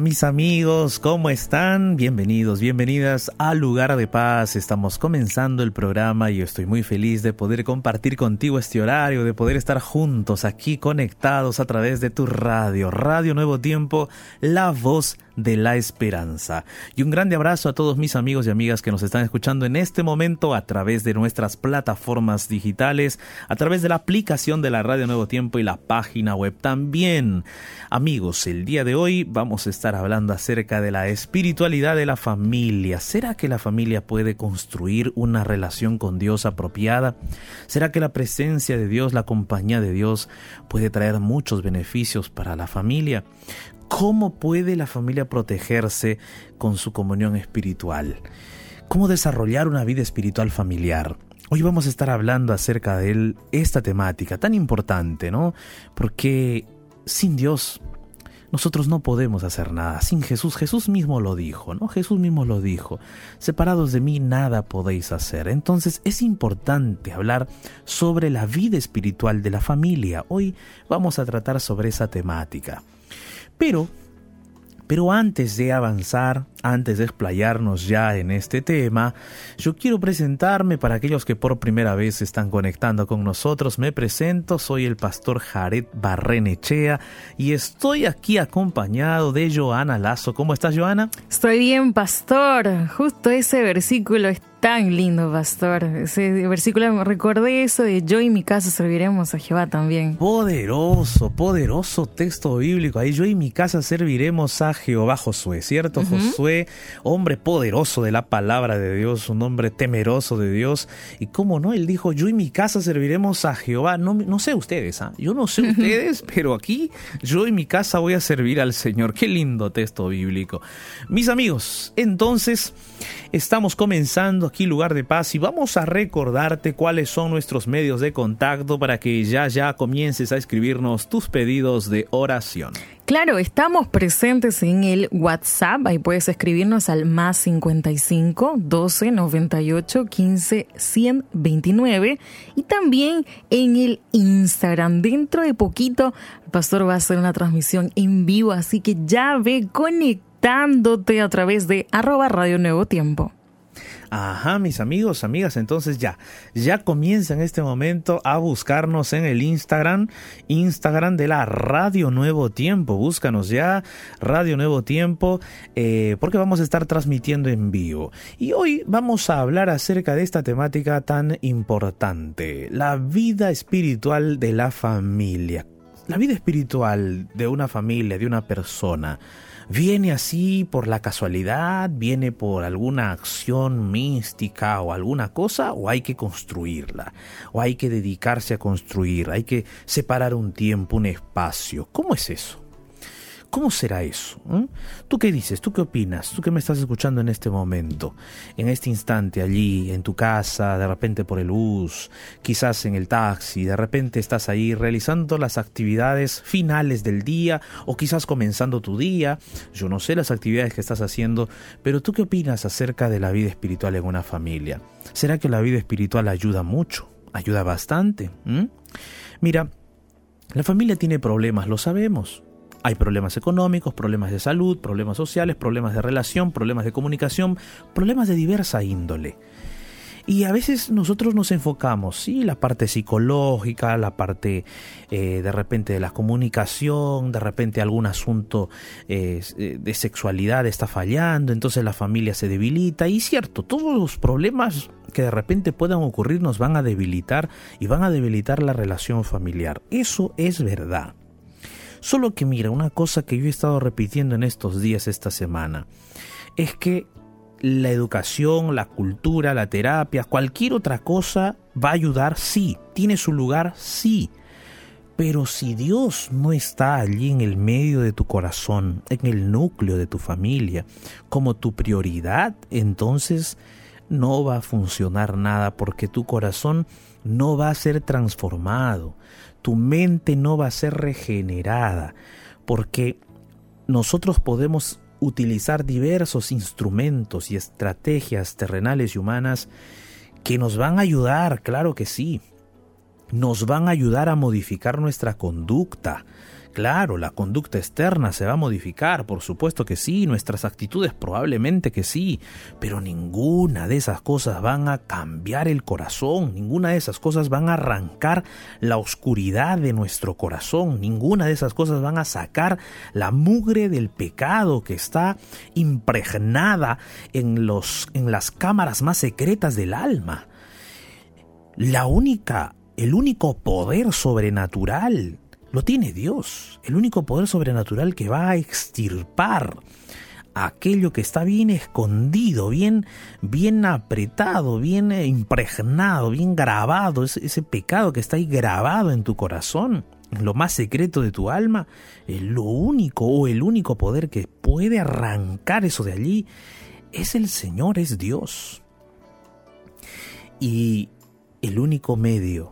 Mis amigos, ¿cómo están? Bienvenidos, bienvenidas a Lugar de Paz. Estamos comenzando el programa y estoy muy feliz de poder compartir contigo este horario, de poder estar juntos aquí conectados a través de tu radio, Radio Nuevo Tiempo, la voz de la esperanza. Y un grande abrazo a todos mis amigos y amigas que nos están escuchando en este momento a través de nuestras plataformas digitales, a través de la aplicación de la Radio Nuevo Tiempo y la página web también. Amigos, el día de hoy vamos a estar hablando acerca de la espiritualidad de la familia. ¿Será que la familia puede construir una relación con Dios apropiada? ¿Será que la presencia de Dios, la compañía de Dios puede traer muchos beneficios para la familia? ¿Cómo puede la familia protegerse con su comunión espiritual? ¿Cómo desarrollar una vida espiritual familiar? Hoy vamos a estar hablando acerca de esta temática tan importante, ¿no? Porque sin Dios nosotros no podemos hacer nada. Sin Jesús, Jesús mismo lo dijo, ¿no? Jesús mismo lo dijo. Separados de mí nada podéis hacer. Entonces es importante hablar sobre la vida espiritual de la familia. Hoy vamos a tratar sobre esa temática. Pero pero antes de avanzar, antes de explayarnos ya en este tema, yo quiero presentarme para aquellos que por primera vez están conectando con nosotros. Me presento, soy el pastor Jared Barrenechea y estoy aquí acompañado de Joana Lazo. ¿Cómo estás, Joana? Estoy bien, pastor. Justo ese versículo está tan lindo, pastor. Ese versículo recordé eso de yo y mi casa serviremos a Jehová también. Poderoso, poderoso texto bíblico. Ahí yo y mi casa serviremos a Jehová Josué, ¿cierto? Josué, hombre poderoso de la palabra de Dios, un hombre temeroso de Dios. Y cómo no, él dijo, yo y mi casa serviremos a Jehová. No, no sé ustedes, ¿ah? yo no sé ustedes, pero aquí yo y mi casa voy a servir al Señor. Qué lindo texto bíblico. Mis amigos, entonces estamos comenzando aquí Lugar de Paz y vamos a recordarte cuáles son nuestros medios de contacto para que ya ya comiences a escribirnos tus pedidos de oración. Claro, estamos presentes en el WhatsApp, ahí puedes escribirnos al más 55 12 98 15 129 y también en el Instagram. Dentro de poquito el pastor va a hacer una transmisión en vivo, así que ya ve conectándote a través de arroba Radio Nuevo Tiempo. Ajá, mis amigos, amigas, entonces ya, ya comienza en este momento a buscarnos en el Instagram, Instagram de la Radio Nuevo Tiempo. Búscanos ya, Radio Nuevo Tiempo, eh, porque vamos a estar transmitiendo en vivo. Y hoy vamos a hablar acerca de esta temática tan importante, la vida espiritual de la familia. La vida espiritual de una familia, de una persona viene así por la casualidad, viene por alguna acción mística o alguna cosa, o hay que construirla, o hay que dedicarse a construir, hay que separar un tiempo, un espacio. ¿Cómo es eso? ¿Cómo será eso? ¿Mm? ¿Tú qué dices? ¿Tú qué opinas? ¿Tú qué me estás escuchando en este momento? En este instante allí, en tu casa, de repente por el bus, quizás en el taxi, de repente estás ahí realizando las actividades finales del día o quizás comenzando tu día. Yo no sé las actividades que estás haciendo, pero ¿tú qué opinas acerca de la vida espiritual en una familia? ¿Será que la vida espiritual ayuda mucho? ¿Ayuda bastante? ¿Mm? Mira, la familia tiene problemas, lo sabemos. Hay problemas económicos, problemas de salud, problemas sociales, problemas de relación, problemas de comunicación, problemas de diversa índole. Y a veces nosotros nos enfocamos, sí, la parte psicológica, la parte eh, de repente de la comunicación, de repente algún asunto eh, de sexualidad está fallando, entonces la familia se debilita. Y cierto, todos los problemas que de repente puedan ocurrir nos van a debilitar y van a debilitar la relación familiar. Eso es verdad. Solo que mira, una cosa que yo he estado repitiendo en estos días, esta semana, es que la educación, la cultura, la terapia, cualquier otra cosa va a ayudar, sí, tiene su lugar, sí. Pero si Dios no está allí en el medio de tu corazón, en el núcleo de tu familia, como tu prioridad, entonces no va a funcionar nada porque tu corazón no va a ser transformado, tu mente no va a ser regenerada, porque nosotros podemos utilizar diversos instrumentos y estrategias terrenales y humanas que nos van a ayudar, claro que sí, nos van a ayudar a modificar nuestra conducta, Claro, la conducta externa se va a modificar, por supuesto que sí, nuestras actitudes probablemente que sí, pero ninguna de esas cosas van a cambiar el corazón, ninguna de esas cosas van a arrancar la oscuridad de nuestro corazón, ninguna de esas cosas van a sacar la mugre del pecado que está impregnada en, los, en las cámaras más secretas del alma. La única, el único poder sobrenatural lo tiene Dios, el único poder sobrenatural que va a extirpar aquello que está bien escondido, bien, bien apretado, bien impregnado, bien grabado, ese, pecado que está ahí grabado en tu corazón, en lo más secreto de tu alma, lo único o el único poder que puede arrancar eso de allí es el Señor, es Dios. Y el único medio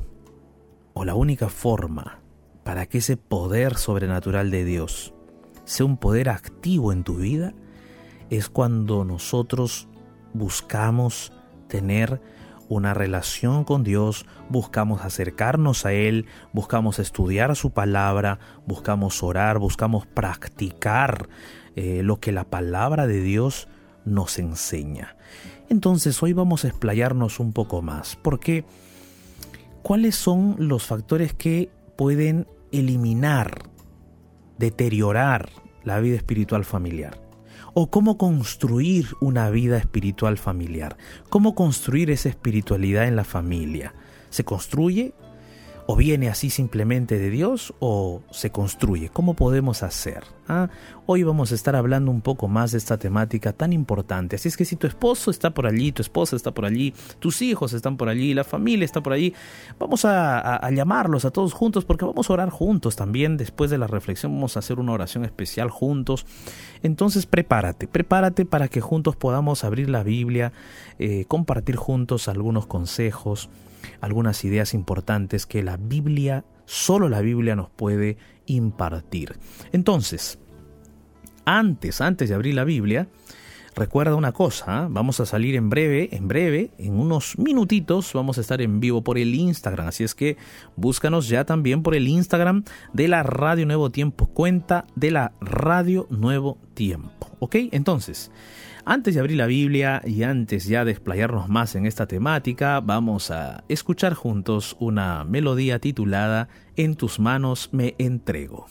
o la única forma para que ese poder sobrenatural de Dios sea un poder activo en tu vida, es cuando nosotros buscamos tener una relación con Dios, buscamos acercarnos a Él, buscamos estudiar su palabra, buscamos orar, buscamos practicar eh, lo que la palabra de Dios nos enseña. Entonces hoy vamos a explayarnos un poco más, porque ¿cuáles son los factores que pueden eliminar, deteriorar la vida espiritual familiar? ¿O cómo construir una vida espiritual familiar? ¿Cómo construir esa espiritualidad en la familia? ¿Se construye o viene así simplemente de Dios o se construye. ¿Cómo podemos hacer? ¿Ah? Hoy vamos a estar hablando un poco más de esta temática tan importante. Así es que si tu esposo está por allí, tu esposa está por allí, tus hijos están por allí, la familia está por allí, vamos a, llamarlos a todos juntos porque vamos a orar juntos también. Después de la reflexión vamos a hacer una oración especial juntos. Entonces prepárate, prepárate para que juntos podamos abrir la Biblia, eh, compartir juntos algunos consejos algunas ideas importantes que la Biblia, solo la Biblia nos puede impartir. Entonces, antes, antes de abrir la Biblia, recuerda una cosa, ¿ah? vamos a salir en breve, en breve, en unos minutitos, vamos a estar en vivo por el Instagram, así es que búscanos ya también por el Instagram de la Radio Nuevo Tiempo, cuenta de la Radio Nuevo Tiempo, ¿ok? Entonces, antes de abrir la Biblia y antes ya de explayarnos más en esta temática, vamos a escuchar juntos una melodía titulada En tus manos me entrego.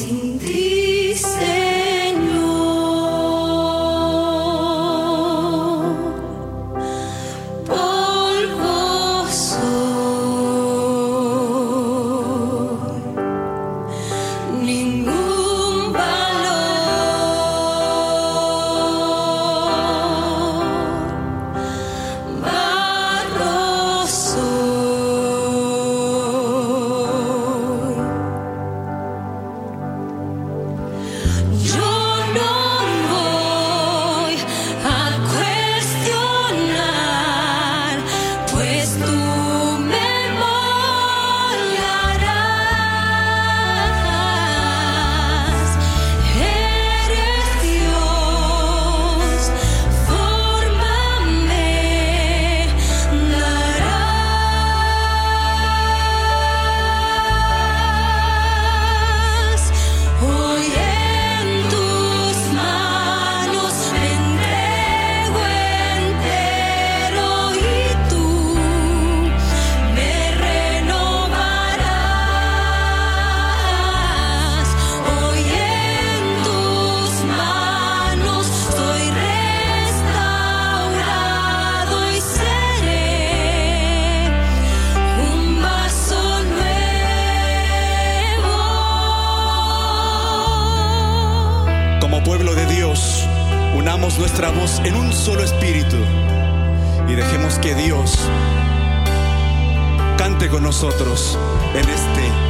sin ti. nosotros en este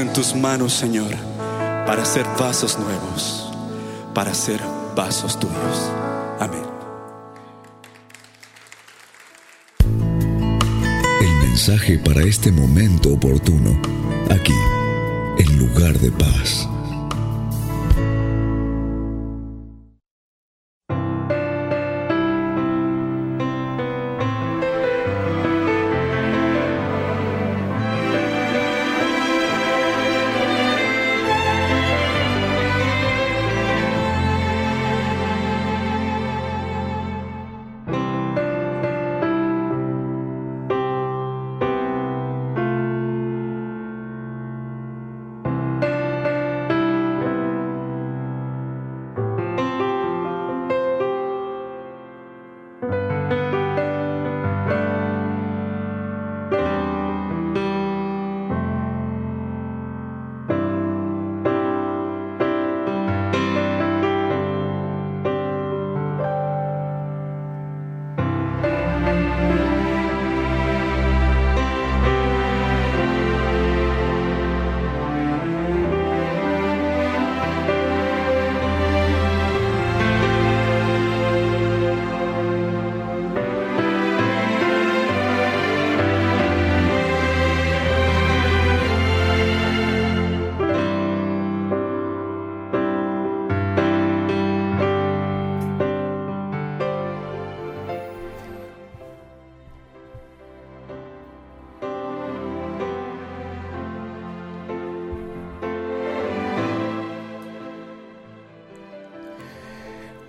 en tus manos, Señor, para ser vasos nuevos, para ser vasos tuyos. Amén. El mensaje para este momento oportuno, aquí, en lugar de paz.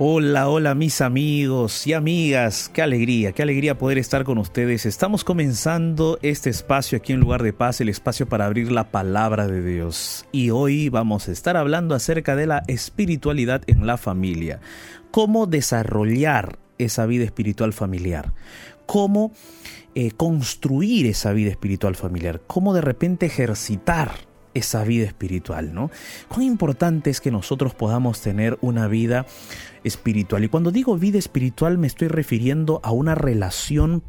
Hola, hola mis amigos y amigas, qué alegría, qué alegría poder estar con ustedes. Estamos comenzando este espacio aquí en Lugar de Paz, el espacio para abrir la palabra de Dios. Y hoy vamos a estar hablando acerca de la espiritualidad en la familia. Cómo desarrollar esa vida espiritual familiar. Cómo eh, construir esa vida espiritual familiar. Cómo de repente ejercitar esa vida espiritual, ¿no? Cuán importante es que nosotros podamos tener una vida espiritual. Y cuando digo vida espiritual me estoy refiriendo a una relación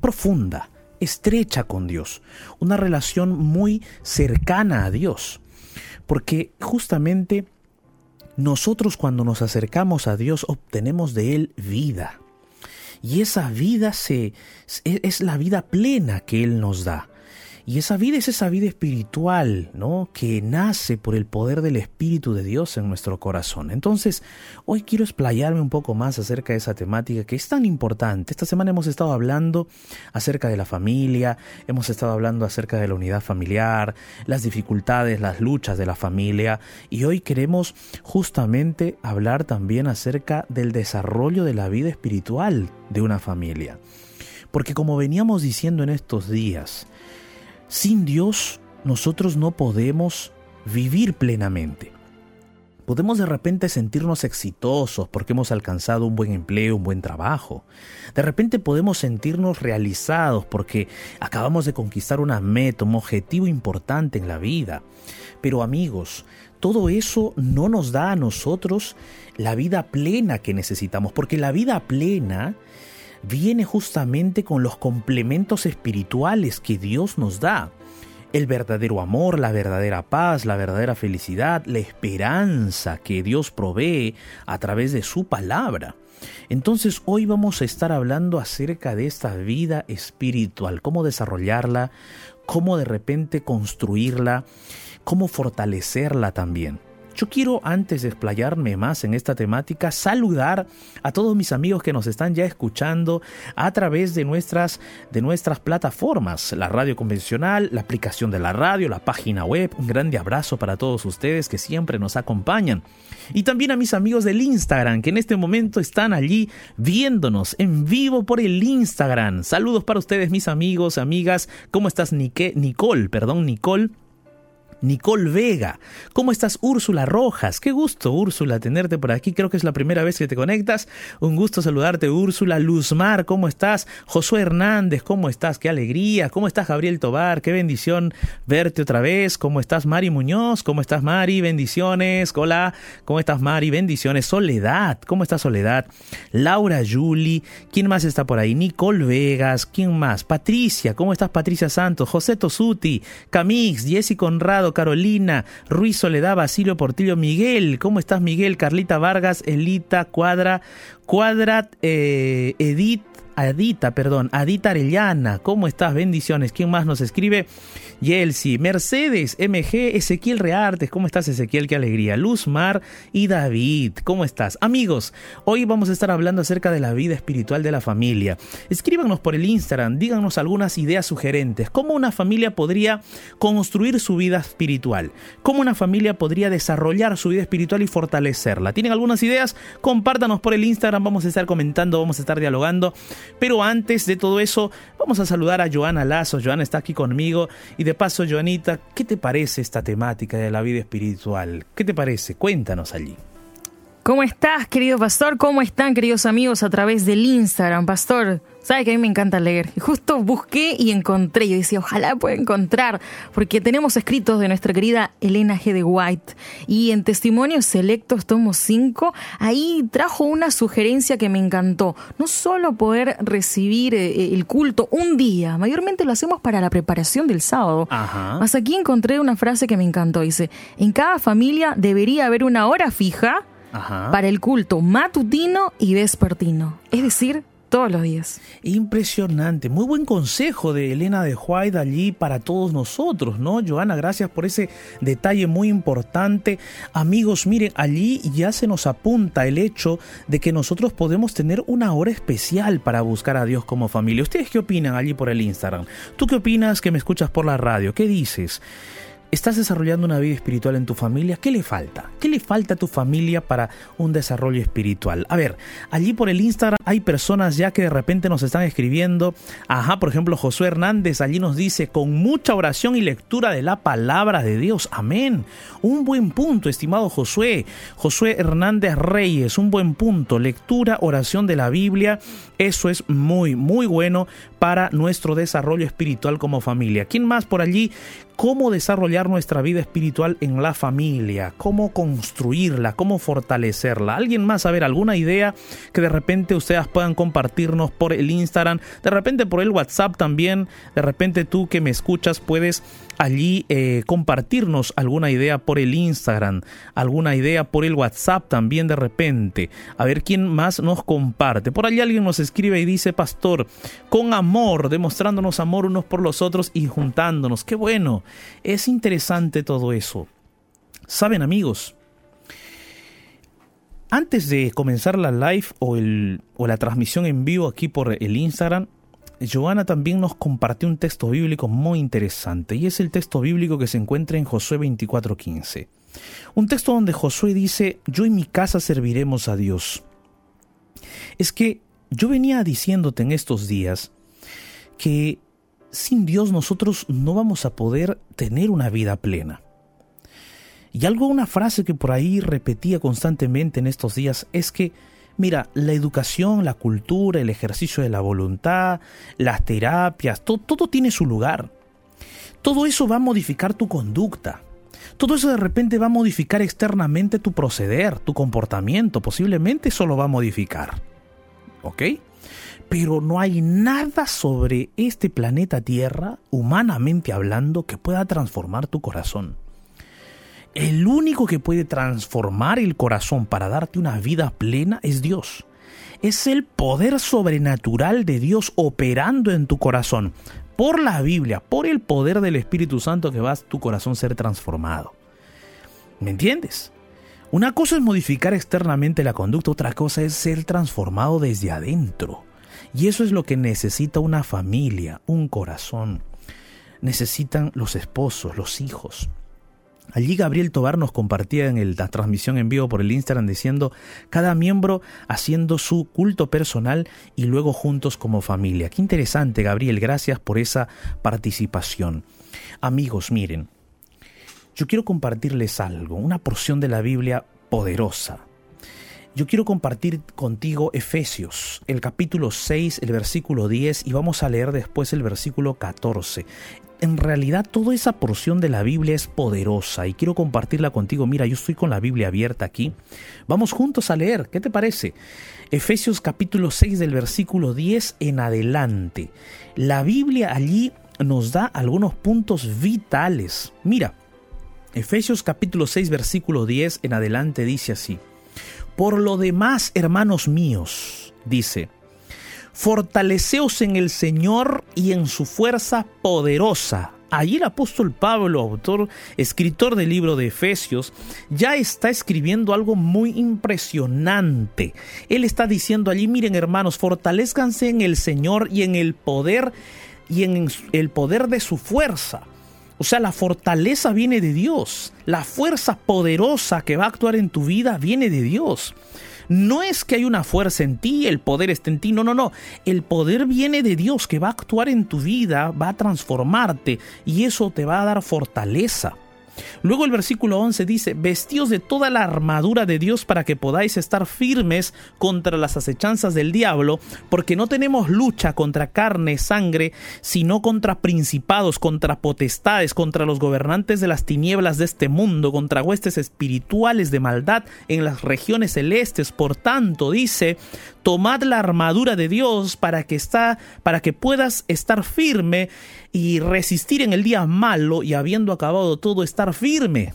profunda, estrecha con Dios, una relación muy cercana a Dios. Porque justamente nosotros cuando nos acercamos a Dios obtenemos de Él vida. Y esa vida se, es la vida plena que Él nos da. Y esa vida es esa vida espiritual, ¿no? Que nace por el poder del Espíritu de Dios en nuestro corazón. Entonces, hoy quiero explayarme un poco más acerca de esa temática que es tan importante. Esta semana hemos estado hablando acerca de la familia, hemos estado hablando acerca de la unidad familiar, las dificultades, las luchas de la familia, y hoy queremos justamente hablar también acerca del desarrollo de la vida espiritual de una familia. Porque como veníamos diciendo en estos días, sin Dios nosotros no podemos vivir plenamente. Podemos de repente sentirnos exitosos porque hemos alcanzado un buen empleo, un buen trabajo. De repente podemos sentirnos realizados porque acabamos de conquistar una meta, un objetivo importante en la vida. Pero amigos, todo eso no nos da a nosotros la vida plena que necesitamos, porque la vida plena viene justamente con los complementos espirituales que Dios nos da. El verdadero amor, la verdadera paz, la verdadera felicidad, la esperanza que Dios provee a través de su palabra. Entonces hoy vamos a estar hablando acerca de esta vida espiritual, cómo desarrollarla, cómo de repente construirla, cómo fortalecerla también. Yo quiero, antes de explayarme más en esta temática, saludar a todos mis amigos que nos están ya escuchando a través de nuestras, de nuestras plataformas, la radio convencional, la aplicación de la radio, la página web. Un grande abrazo para todos ustedes que siempre nos acompañan. Y también a mis amigos del Instagram, que en este momento están allí viéndonos en vivo por el Instagram. Saludos para ustedes, mis amigos, amigas. ¿Cómo estás, Nicole? Perdón, Nicole. Nicole Vega. ¿Cómo estás, Úrsula Rojas? Qué gusto, Úrsula, tenerte por aquí. Creo que es la primera vez que te conectas. Un gusto saludarte, Úrsula. Luzmar, ¿cómo estás? Josué Hernández, ¿cómo estás? Qué alegría. ¿Cómo estás, Gabriel Tobar? Qué bendición verte otra vez. ¿Cómo estás, Mari Muñoz? ¿Cómo estás, Mari? Bendiciones. Hola, ¿cómo estás, Mari? Bendiciones. Soledad, ¿cómo estás, Soledad? Laura Juli. ¿Quién más está por ahí? Nicole Vegas. ¿Quién más? Patricia, ¿cómo estás, Patricia Santos? José Tosuti, Camix, Jessy Conrado, Carolina, Ruiz Soledad, Basilio Portillo, Miguel. ¿Cómo estás, Miguel? Carlita Vargas, Elita, Cuadra, Cuadrat, eh, Edith, Adita, perdón, Adita Arellana, ¿cómo estás? Bendiciones. ¿Quién más nos escribe? Yelsi, Mercedes, MG, Ezequiel Reartes, ¿cómo estás Ezequiel? Qué alegría. Luz Mar y David, ¿cómo estás? Amigos, hoy vamos a estar hablando acerca de la vida espiritual de la familia. Escríbanos por el Instagram, díganos algunas ideas sugerentes. ¿Cómo una familia podría construir su vida espiritual? ¿Cómo una familia podría desarrollar su vida espiritual y fortalecerla? ¿Tienen algunas ideas? Compártanos por el Instagram, vamos a estar comentando, vamos a estar dialogando. Pero antes de todo eso, vamos a saludar a Joana Lazo. Joana está aquí conmigo. Y de paso, Joanita, ¿qué te parece esta temática de la vida espiritual? ¿Qué te parece? Cuéntanos allí. ¿Cómo estás, querido pastor? ¿Cómo están, queridos amigos, a través del Instagram, pastor? Sabe que a mí me encanta leer. Y justo busqué y encontré. Yo decía, ojalá pueda encontrar, porque tenemos escritos de nuestra querida Elena G. de White. Y en Testimonios Selectos, tomo 5, ahí trajo una sugerencia que me encantó. No solo poder recibir eh, eh, el culto un día, mayormente lo hacemos para la preparación del sábado. Ajá. Más aquí encontré una frase que me encantó. Dice, en cada familia debería haber una hora fija Ajá. para el culto matutino y vespertino, es decir, todos los días. Impresionante, muy buen consejo de Elena de White allí para todos nosotros, ¿no? Joana, gracias por ese detalle muy importante. Amigos, miren, allí ya se nos apunta el hecho de que nosotros podemos tener una hora especial para buscar a Dios como familia. ¿Ustedes qué opinan allí por el Instagram? ¿Tú qué opinas que me escuchas por la radio? ¿Qué dices? ¿Estás desarrollando una vida espiritual en tu familia? ¿Qué le falta? ¿Qué le falta a tu familia para un desarrollo espiritual? A ver, allí por el Instagram hay personas ya que de repente nos están escribiendo. Ajá, por ejemplo, Josué Hernández allí nos dice, con mucha oración y lectura de la palabra de Dios. Amén. Un buen punto, estimado Josué. Josué Hernández Reyes, un buen punto. Lectura, oración de la Biblia. Eso es muy, muy bueno para nuestro desarrollo espiritual como familia. ¿Quién más por allí? Cómo desarrollar nuestra vida espiritual en la familia, cómo construirla, cómo fortalecerla. ¿Alguien más? A ver, alguna idea que de repente ustedes puedan compartirnos por el Instagram, de repente por el WhatsApp también, de repente tú que me escuchas puedes allí eh, compartirnos alguna idea por el Instagram, alguna idea por el WhatsApp también de repente. A ver quién más nos comparte. Por allí alguien nos escribe y dice, pastor, con amor, demostrándonos amor unos por los otros y juntándonos. Qué bueno. Es interesante todo eso. Saben amigos, antes de comenzar la live o, el, o la transmisión en vivo aquí por el Instagram, Joana también nos compartió un texto bíblico muy interesante y es el texto bíblico que se encuentra en Josué 24:15. Un texto donde Josué dice, yo y mi casa serviremos a Dios. Es que yo venía diciéndote en estos días que sin Dios nosotros no vamos a poder tener una vida plena. Y algo, una frase que por ahí repetía constantemente en estos días es que Mira, la educación, la cultura, el ejercicio de la voluntad, las terapias, todo tiene su lugar. Todo eso va a modificar tu conducta. Todo eso de repente va a modificar externamente tu proceder, tu comportamiento. Posiblemente eso lo va a modificar. ¿Ok? Pero no hay nada sobre este planeta Tierra, humanamente hablando, que pueda transformar tu corazón. El único que puede transformar el corazón para darte una vida plena es Dios. Es el poder sobrenatural de Dios operando en tu corazón. Por la Biblia, por el poder del Espíritu Santo que va a tu corazón ser transformado. ¿Me entiendes? Una cosa es modificar externamente la conducta, otra cosa es ser transformado desde adentro. Y eso es lo que necesita una familia, un corazón. Necesitan los esposos, los hijos. Allí Gabriel Tobar nos compartía en la transmisión en vivo por el Instagram diciendo cada miembro haciendo su culto personal y luego juntos como familia. Qué interesante Gabriel, gracias por esa participación. Amigos, miren, yo quiero compartirles algo, una porción de la Biblia poderosa. Yo quiero compartir contigo Efesios, el capítulo 6, el versículo 10 y vamos a leer después el versículo 14. En realidad toda esa porción de la Biblia es poderosa y quiero compartirla contigo. Mira, yo estoy con la Biblia abierta aquí. Vamos juntos a leer. ¿Qué te parece? Efesios capítulo 6 del versículo 10 en adelante. La Biblia allí nos da algunos puntos vitales. Mira, Efesios capítulo 6 versículo 10 en adelante dice así. Por lo demás, hermanos míos, dice, fortaleceos en el Señor y en su fuerza poderosa. Allí el apóstol Pablo, autor, escritor del libro de Efesios, ya está escribiendo algo muy impresionante. Él está diciendo allí, miren hermanos, fortalezcanse en el Señor y en el poder y en el poder de su fuerza. O sea, la fortaleza viene de Dios. La fuerza poderosa que va a actuar en tu vida viene de Dios. No es que hay una fuerza en ti, el poder está en ti, no, no, no. El poder viene de Dios que va a actuar en tu vida, va a transformarte y eso te va a dar fortaleza. Luego el versículo 11 dice, vestíos de toda la armadura de Dios para que podáis estar firmes contra las acechanzas del diablo, porque no tenemos lucha contra carne, sangre, sino contra principados, contra potestades, contra los gobernantes de las tinieblas de este mundo, contra huestes espirituales de maldad en las regiones celestes. Por tanto, dice, tomad la armadura de Dios para que está, para que puedas estar firme y resistir en el día malo y habiendo acabado todo estar firme.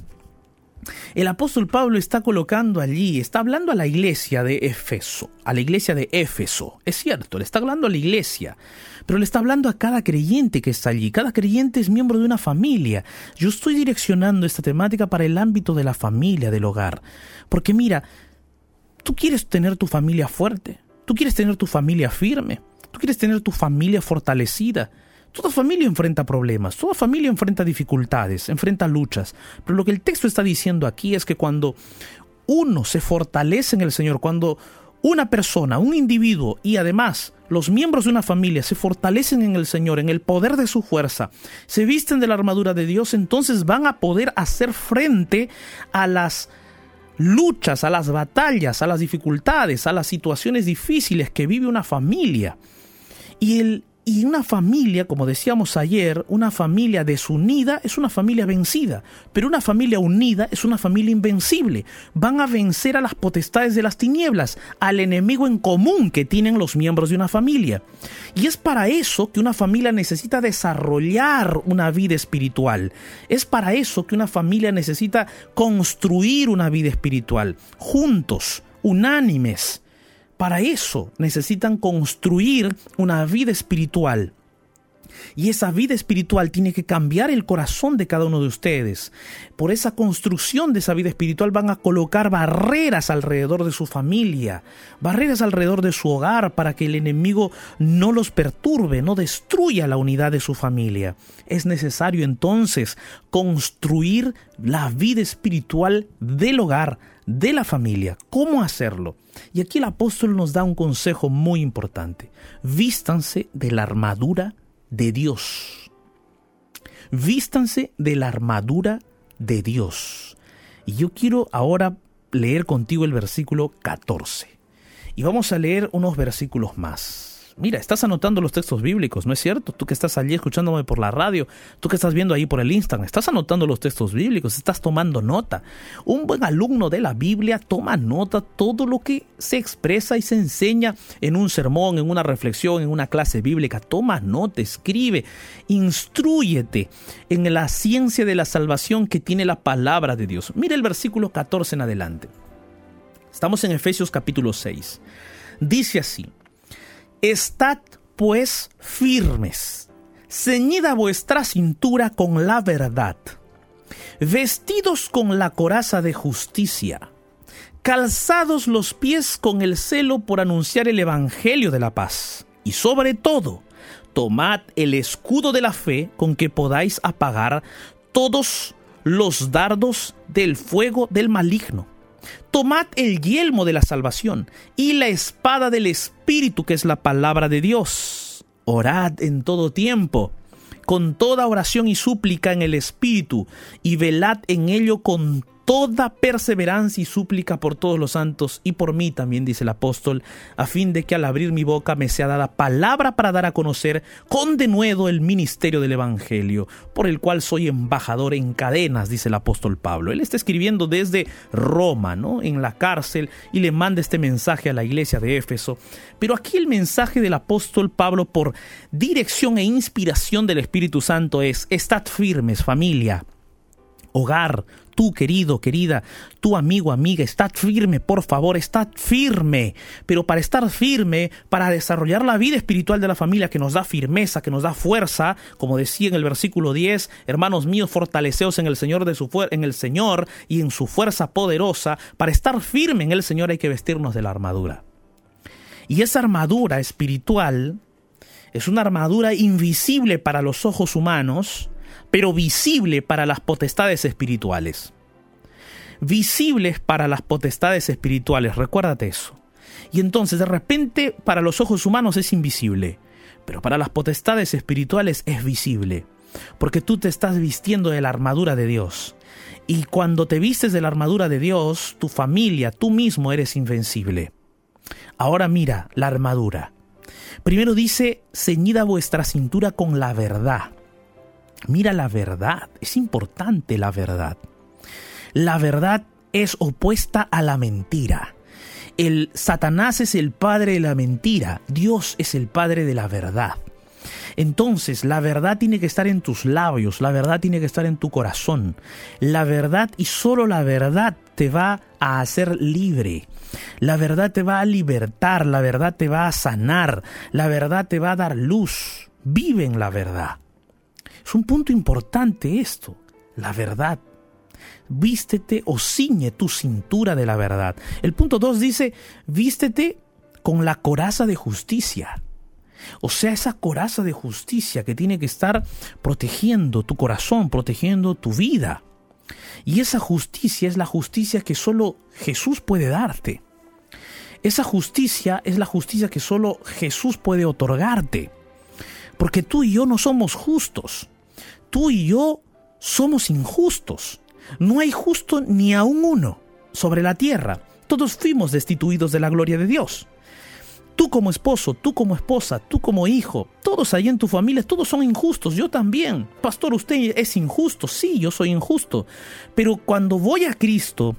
El apóstol Pablo está colocando allí, está hablando a la iglesia de Éfeso, a la iglesia de Éfeso. Es cierto, le está hablando a la iglesia, pero le está hablando a cada creyente que está allí. Cada creyente es miembro de una familia. Yo estoy direccionando esta temática para el ámbito de la familia, del hogar. Porque mira, Tú quieres tener tu familia fuerte, tú quieres tener tu familia firme, tú quieres tener tu familia fortalecida. Toda familia enfrenta problemas, toda familia enfrenta dificultades, enfrenta luchas. Pero lo que el texto está diciendo aquí es que cuando uno se fortalece en el Señor, cuando una persona, un individuo y además los miembros de una familia se fortalecen en el Señor, en el poder de su fuerza, se visten de la armadura de Dios, entonces van a poder hacer frente a las luchas, a las batallas, a las dificultades, a las situaciones difíciles que vive una familia. Y el y una familia, como decíamos ayer, una familia desunida es una familia vencida, pero una familia unida es una familia invencible. Van a vencer a las potestades de las tinieblas, al enemigo en común que tienen los miembros de una familia. Y es para eso que una familia necesita desarrollar una vida espiritual. Es para eso que una familia necesita construir una vida espiritual, juntos, unánimes para eso necesitan construir una vida espiritual. Y esa vida espiritual tiene que cambiar el corazón de cada uno de ustedes. Por esa construcción de esa vida espiritual van a colocar barreras alrededor de su familia, barreras alrededor de su hogar para que el enemigo no los perturbe, no destruya la unidad de su familia. Es necesario entonces construir la vida espiritual del hogar, de la familia. ¿Cómo hacerlo? Y aquí el apóstol nos da un consejo muy importante. Vístanse de la armadura de Dios. Vístanse de la armadura de Dios. Y yo quiero ahora leer contigo el versículo 14. Y vamos a leer unos versículos más. Mira, estás anotando los textos bíblicos, ¿no es cierto? Tú que estás allí escuchándome por la radio, tú que estás viendo ahí por el Instagram, estás anotando los textos bíblicos, estás tomando nota. Un buen alumno de la Biblia toma nota todo lo que se expresa y se enseña en un sermón, en una reflexión, en una clase bíblica. Toma nota, escribe, instruyete en la ciencia de la salvación que tiene la palabra de Dios. Mira el versículo 14 en adelante. Estamos en Efesios capítulo 6. Dice así. Estad pues firmes, ceñida vuestra cintura con la verdad, vestidos con la coraza de justicia, calzados los pies con el celo por anunciar el Evangelio de la paz, y sobre todo, tomad el escudo de la fe con que podáis apagar todos los dardos del fuego del maligno Tomad el yelmo de la salvación y la espada del Espíritu, que es la palabra de Dios. Orad en todo tiempo con toda oración y súplica en el Espíritu, y velad en ello con toda perseverancia y súplica por todos los santos y por mí también, dice el apóstol, a fin de que al abrir mi boca me sea dada palabra para dar a conocer con denuedo el ministerio del Evangelio, por el cual soy embajador en cadenas, dice el apóstol Pablo. Él está escribiendo desde Roma, ¿no? En la cárcel y le manda este mensaje a la iglesia de Éfeso. Pero aquí el mensaje del apóstol Pablo por dirección e inspiración del Espíritu Santo es, estad firmes familia, hogar, tú querido, querida, tu amigo, amiga, estad firme, por favor, estad firme. Pero para estar firme, para desarrollar la vida espiritual de la familia que nos da firmeza, que nos da fuerza, como decía en el versículo 10, hermanos míos, fortaleceos en el Señor de su en el Señor y en su fuerza poderosa, para estar firme en el Señor hay que vestirnos de la armadura. Y esa armadura espiritual es una armadura invisible para los ojos humanos, pero visible para las potestades espirituales. Visibles para las potestades espirituales, recuérdate eso. Y entonces de repente para los ojos humanos es invisible, pero para las potestades espirituales es visible, porque tú te estás vistiendo de la armadura de Dios. Y cuando te vistes de la armadura de Dios, tu familia, tú mismo eres invencible. Ahora mira la armadura. Primero dice, ceñida vuestra cintura con la verdad. Mira la verdad, es importante la verdad. La verdad es opuesta a la mentira. El Satanás es el padre de la mentira, Dios es el padre de la verdad. Entonces, la verdad tiene que estar en tus labios, la verdad tiene que estar en tu corazón. La verdad y solo la verdad te va a hacer libre. La verdad te va a libertar, la verdad te va a sanar, la verdad te va a dar luz. Vive en la verdad. Es un punto importante esto, la verdad. Vístete o ciñe tu cintura de la verdad. El punto 2 dice, vístete con la coraza de justicia. O sea, esa coraza de justicia que tiene que estar protegiendo tu corazón, protegiendo tu vida. Y esa justicia es la justicia que solo Jesús puede darte. Esa justicia es la justicia que solo Jesús puede otorgarte. Porque tú y yo no somos justos tú y yo somos injustos. No hay justo ni aún uno sobre la tierra. Todos fuimos destituidos de la gloria de Dios. Tú como esposo, tú como esposa, tú como hijo, todos ahí en tu familia, todos son injustos, yo también. Pastor, usted es injusto, sí, yo soy injusto. Pero cuando voy a Cristo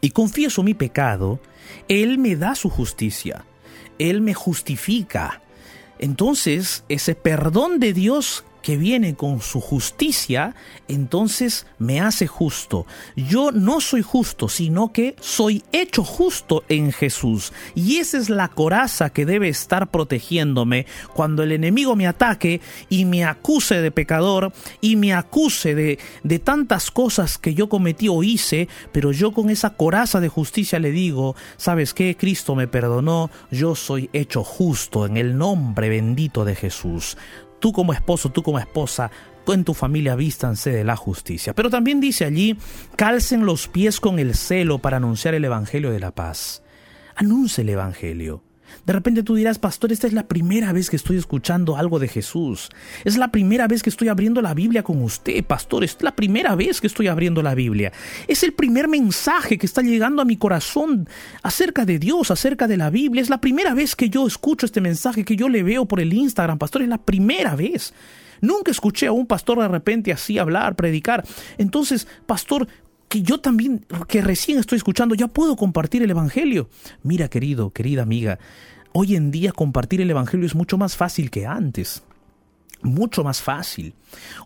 y confieso mi pecado, Él me da su justicia, Él me justifica. Entonces, ese perdón de Dios que viene con su justicia, entonces me hace justo. Yo no soy justo, sino que soy hecho justo en Jesús. Y esa es la coraza que debe estar protegiéndome cuando el enemigo me ataque y me acuse de pecador y me acuse de, de tantas cosas que yo cometí o hice, pero yo con esa coraza de justicia le digo, ¿sabes qué? Cristo me perdonó, yo soy hecho justo en el nombre bendito de Jesús tú como esposo, tú como esposa, en tu familia vístanse de la justicia. Pero también dice allí, calcen los pies con el celo para anunciar el Evangelio de la paz. Anuncie el Evangelio. De repente tú dirás, pastor, esta es la primera vez que estoy escuchando algo de Jesús. Es la primera vez que estoy abriendo la Biblia con usted, pastor. Es la primera vez que estoy abriendo la Biblia. Es el primer mensaje que está llegando a mi corazón acerca de Dios, acerca de la Biblia. Es la primera vez que yo escucho este mensaje, que yo le veo por el Instagram, pastor. Es la primera vez. Nunca escuché a un pastor de repente así hablar, predicar. Entonces, pastor, que yo también, que recién estoy escuchando, ya puedo compartir el Evangelio. Mira, querido, querida amiga, Hoy en día compartir el Evangelio es mucho más fácil que antes mucho más fácil.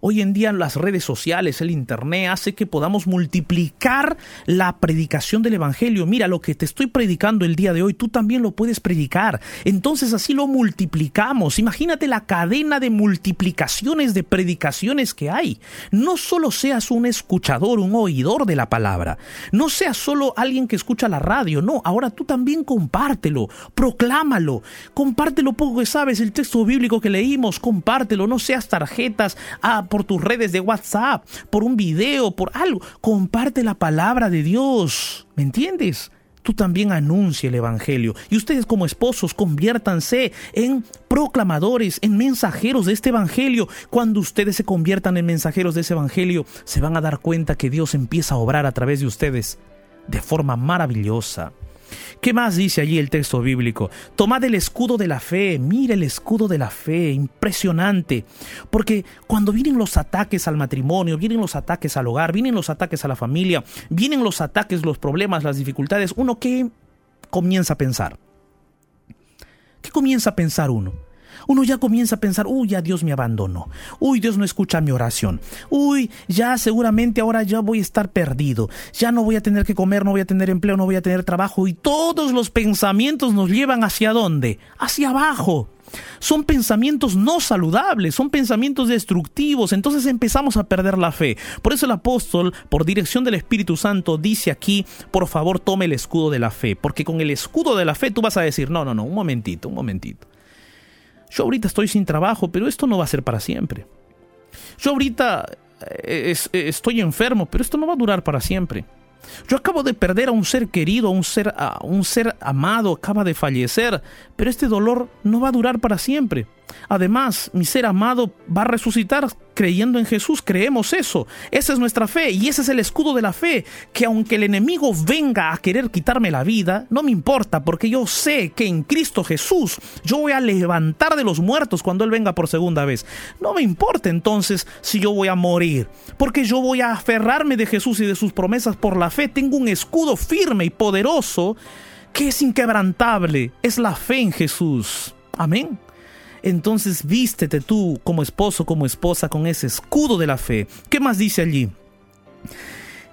Hoy en día las redes sociales, el Internet hace que podamos multiplicar la predicación del Evangelio. Mira, lo que te estoy predicando el día de hoy, tú también lo puedes predicar. Entonces así lo multiplicamos. Imagínate la cadena de multiplicaciones de predicaciones que hay. No solo seas un escuchador, un oidor de la palabra. No seas solo alguien que escucha la radio. No, ahora tú también compártelo, proclámalo. Compártelo poco que sabes, el texto bíblico que leímos, compártelo no seas tarjetas ah, por tus redes de WhatsApp, por un video, por algo. Comparte la palabra de Dios. ¿Me entiendes? tú también anuncia el Evangelio. Y ustedes como esposos conviértanse en proclamadores, en mensajeros de este Evangelio. Cuando ustedes se conviertan en mensajeros de ese Evangelio, se van a dar cuenta que Dios empieza a obrar a través de ustedes de forma maravillosa. ¿Qué más dice allí el texto bíblico? Tomad el escudo de la fe, mire el escudo de la fe, impresionante. Porque cuando vienen los ataques al matrimonio, vienen los ataques al hogar, vienen los ataques a la familia, vienen los ataques, los problemas, las dificultades, uno qué comienza a pensar. ¿Qué comienza a pensar uno? Uno ya comienza a pensar, uy, ya Dios me abandonó, uy, Dios no escucha mi oración, uy, ya seguramente ahora ya voy a estar perdido, ya no voy a tener que comer, no voy a tener empleo, no voy a tener trabajo y todos los pensamientos nos llevan hacia dónde? Hacia abajo. Son pensamientos no saludables, son pensamientos destructivos, entonces empezamos a perder la fe. Por eso el apóstol, por dirección del Espíritu Santo, dice aquí, por favor tome el escudo de la fe, porque con el escudo de la fe tú vas a decir, no, no, no, un momentito, un momentito. Yo ahorita estoy sin trabajo, pero esto no va a ser para siempre. Yo ahorita eh, estoy enfermo, pero esto no va a durar para siempre. Yo acabo de perder a un ser querido, a un ser, a un ser amado, acaba de fallecer, pero este dolor no va a durar para siempre. Además, mi ser amado va a resucitar creyendo en Jesús, creemos eso. Esa es nuestra fe y ese es el escudo de la fe, que aunque el enemigo venga a querer quitarme la vida, no me importa, porque yo sé que en Cristo Jesús yo voy a levantar de los muertos cuando Él venga por segunda vez. No me importa entonces si yo voy a morir, porque yo voy a aferrarme de Jesús y de sus promesas por la fe. Tengo un escudo firme y poderoso que es inquebrantable, es la fe en Jesús. Amén. Entonces vístete tú como esposo, como esposa, con ese escudo de la fe. ¿Qué más dice allí?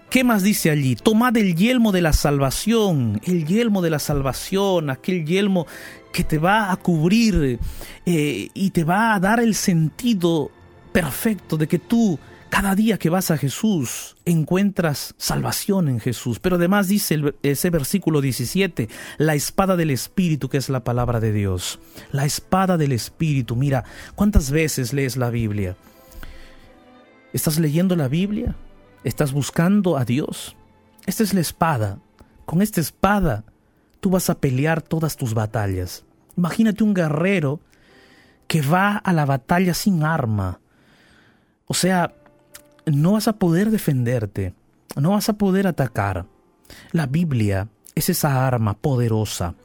¿Qué más dice allí? Tomad el yelmo de la salvación, el yelmo de la salvación, aquel yelmo que te va a cubrir eh, y te va a dar el sentido perfecto de que tú cada día que vas a Jesús encuentras salvación en Jesús. Pero además dice ese versículo 17, la espada del Espíritu, que es la palabra de Dios. La espada del Espíritu. Mira, ¿cuántas veces lees la Biblia? ¿Estás leyendo la Biblia? ¿Estás buscando a Dios? Esta es la espada. Con esta espada tú vas a pelear todas tus batallas. Imagínate un guerrero que va a la batalla sin arma. O sea, no vas a poder defenderte, no vas a poder atacar. La Biblia es esa arma poderosa.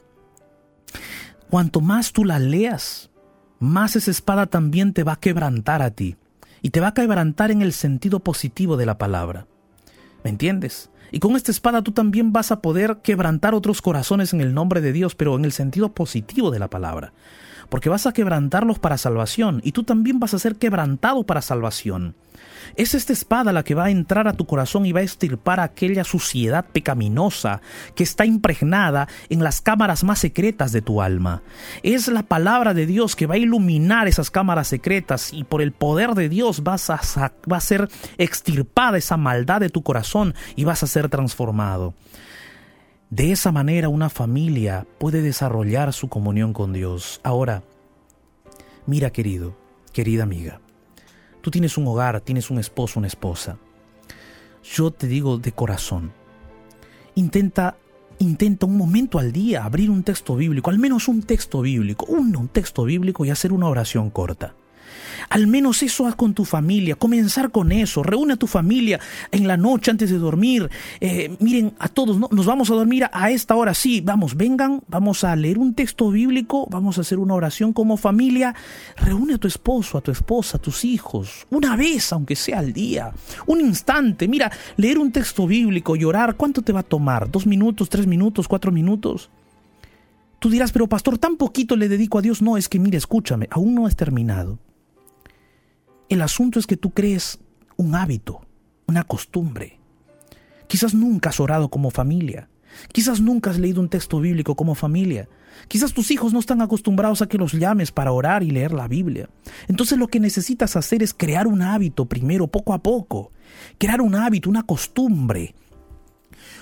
Cuanto más tú la leas, más esa espada también te va a quebrantar a ti. Y te va a quebrantar en el sentido positivo de la palabra. ¿Me entiendes? Y con esta espada tú también vas a poder quebrantar otros corazones en el nombre de Dios, pero en el sentido positivo de la palabra. Porque vas a quebrantarlos para salvación y tú también vas a ser quebrantado para salvación. Es esta espada la que va a entrar a tu corazón y va a estirpar aquella suciedad pecaminosa que está impregnada en las cámaras más secretas de tu alma. Es la palabra de Dios que va a iluminar esas cámaras secretas y por el poder de Dios vas va a ser extirpada esa maldad de tu corazón y vas a ser transformado. De esa manera una familia puede desarrollar su comunión con Dios. Ahora, mira querido, querida amiga, Tú tienes un hogar, tienes un esposo, una esposa. Yo te digo de corazón, intenta, intenta un momento al día abrir un texto bíblico, al menos un texto bíblico, un texto bíblico y hacer una oración corta. Al menos eso haz con tu familia, comenzar con eso, reúne a tu familia en la noche antes de dormir. Eh, miren, a todos, ¿no? nos vamos a dormir a esta hora, sí, vamos, vengan, vamos a leer un texto bíblico, vamos a hacer una oración como familia. Reúne a tu esposo, a tu esposa, a tus hijos, una vez, aunque sea al día, un instante. Mira, leer un texto bíblico, llorar, ¿cuánto te va a tomar? ¿Dos minutos, tres minutos, cuatro minutos? Tú dirás, pero pastor, tan poquito le dedico a Dios. No, es que mira, escúchame, aún no has terminado. El asunto es que tú crees un hábito, una costumbre. Quizás nunca has orado como familia. Quizás nunca has leído un texto bíblico como familia. Quizás tus hijos no están acostumbrados a que los llames para orar y leer la Biblia. Entonces lo que necesitas hacer es crear un hábito primero, poco a poco. Crear un hábito, una costumbre.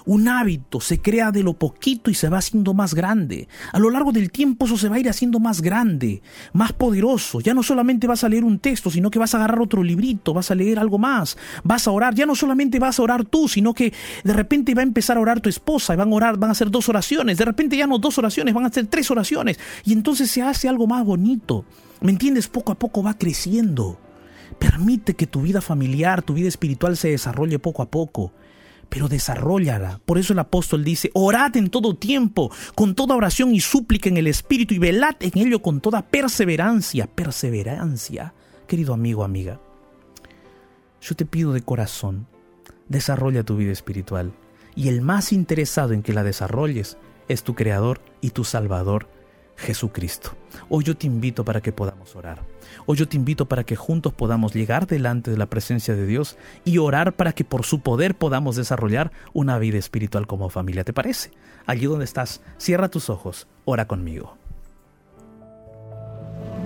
Un hábito se crea de lo poquito y se va haciendo más grande. A lo largo del tiempo eso se va a ir haciendo más grande, más poderoso. Ya no solamente vas a leer un texto, sino que vas a agarrar otro librito, vas a leer algo más, vas a orar. Ya no solamente vas a orar tú, sino que de repente va a empezar a orar tu esposa y van a orar, van a hacer dos oraciones. De repente ya no dos oraciones, van a hacer tres oraciones. Y entonces se hace algo más bonito. ¿Me entiendes? Poco a poco va creciendo. Permite que tu vida familiar, tu vida espiritual se desarrolle poco a poco pero desarrollala. Por eso el apóstol dice, orad en todo tiempo, con toda oración y súplica en el Espíritu, y velad en ello con toda perseverancia, perseverancia. Querido amigo, amiga, yo te pido de corazón, desarrolla tu vida espiritual, y el más interesado en que la desarrolles es tu Creador y tu Salvador, Jesucristo. Hoy yo te invito para que podamos orar. Hoy yo te invito para que juntos podamos llegar delante de la presencia de Dios y orar para que por su poder podamos desarrollar una vida espiritual como familia. ¿Te parece? Allí donde estás, cierra tus ojos, ora conmigo.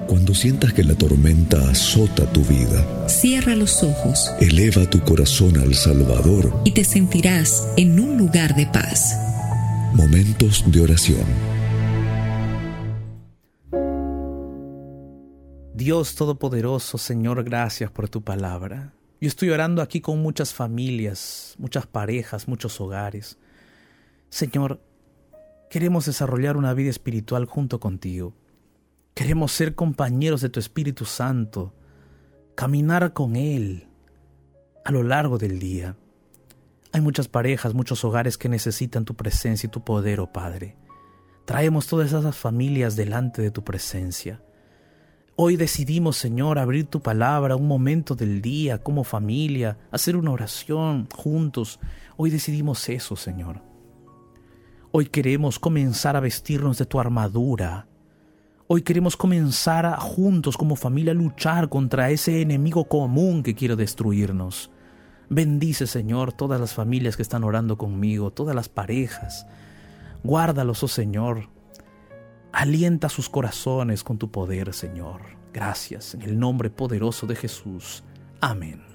Cuando sientas que la tormenta azota tu vida, cierra los ojos, eleva tu corazón al Salvador y te sentirás en un lugar de paz. Momentos de oración Dios Todopoderoso, Señor, gracias por tu palabra. Yo estoy orando aquí con muchas familias, muchas parejas, muchos hogares. Señor, queremos desarrollar una vida espiritual junto contigo. Queremos ser compañeros de tu Espíritu Santo, caminar con Él a lo largo del día. Hay muchas parejas, muchos hogares que necesitan tu presencia y tu poder, oh Padre. Traemos todas esas familias delante de tu presencia. Hoy decidimos, Señor, abrir tu palabra un momento del día como familia, hacer una oración juntos. Hoy decidimos eso, Señor. Hoy queremos comenzar a vestirnos de tu armadura. Hoy queremos comenzar a, juntos como familia a luchar contra ese enemigo común que quiere destruirnos. Bendice, Señor, todas las familias que están orando conmigo, todas las parejas. Guárdalos, oh Señor, Alienta sus corazones con tu poder, Señor. Gracias, en el nombre poderoso de Jesús. Amén.